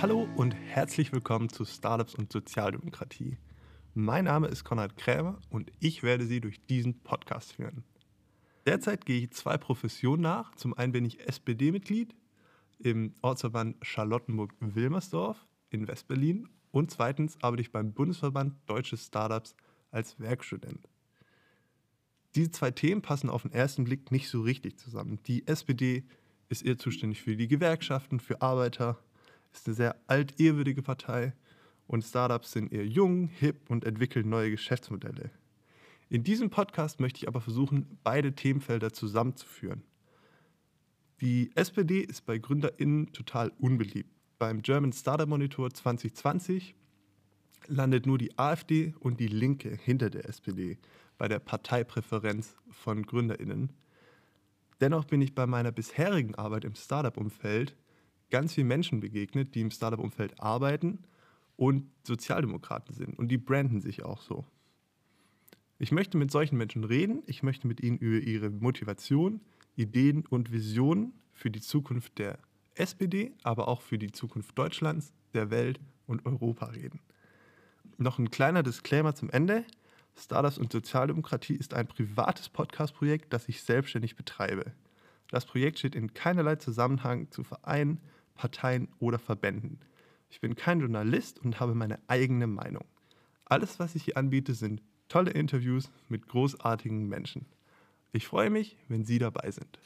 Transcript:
Herzlich willkommen zu Startups und Sozialdemokratie. Mein Name ist Konrad Krämer und ich werde Sie durch diesen Podcast führen. Derzeit gehe ich zwei Professionen nach. Zum einen bin ich SPD-Mitglied im Ortsverband Charlottenburg-Wilmersdorf in Westberlin und zweitens arbeite ich beim Bundesverband Deutsche Startups als Werkstudent. Diese zwei Themen passen auf den ersten Blick nicht so richtig zusammen. Die SPD ist eher zuständig für die Gewerkschaften, für Arbeiter, ist eine sehr altehrwürdige Partei und Startups sind eher jung, hip und entwickeln neue Geschäftsmodelle. In diesem Podcast möchte ich aber versuchen, beide Themenfelder zusammenzuführen. Die SPD ist bei GründerInnen total unbeliebt. Beim German Startup Monitor 2020 landet nur die AfD und die Linke hinter der SPD bei der Parteipräferenz von GründerInnen. Dennoch bin ich bei meiner bisherigen Arbeit im Startup-Umfeld ganz vielen Menschen begegnet, die im Startup-Umfeld arbeiten und Sozialdemokraten sind. Und die branden sich auch so. Ich möchte mit solchen Menschen reden. Ich möchte mit ihnen über ihre Motivation, Ideen und Visionen für die Zukunft der SPD, aber auch für die Zukunft Deutschlands, der Welt und Europa reden. Noch ein kleiner Disclaimer zum Ende. Stardust und Sozialdemokratie ist ein privates Podcast-Projekt, das ich selbstständig betreibe. Das Projekt steht in keinerlei Zusammenhang zu Vereinen, Parteien oder Verbänden. Ich bin kein Journalist und habe meine eigene Meinung. Alles, was ich hier anbiete, sind tolle Interviews mit großartigen Menschen. Ich freue mich, wenn Sie dabei sind.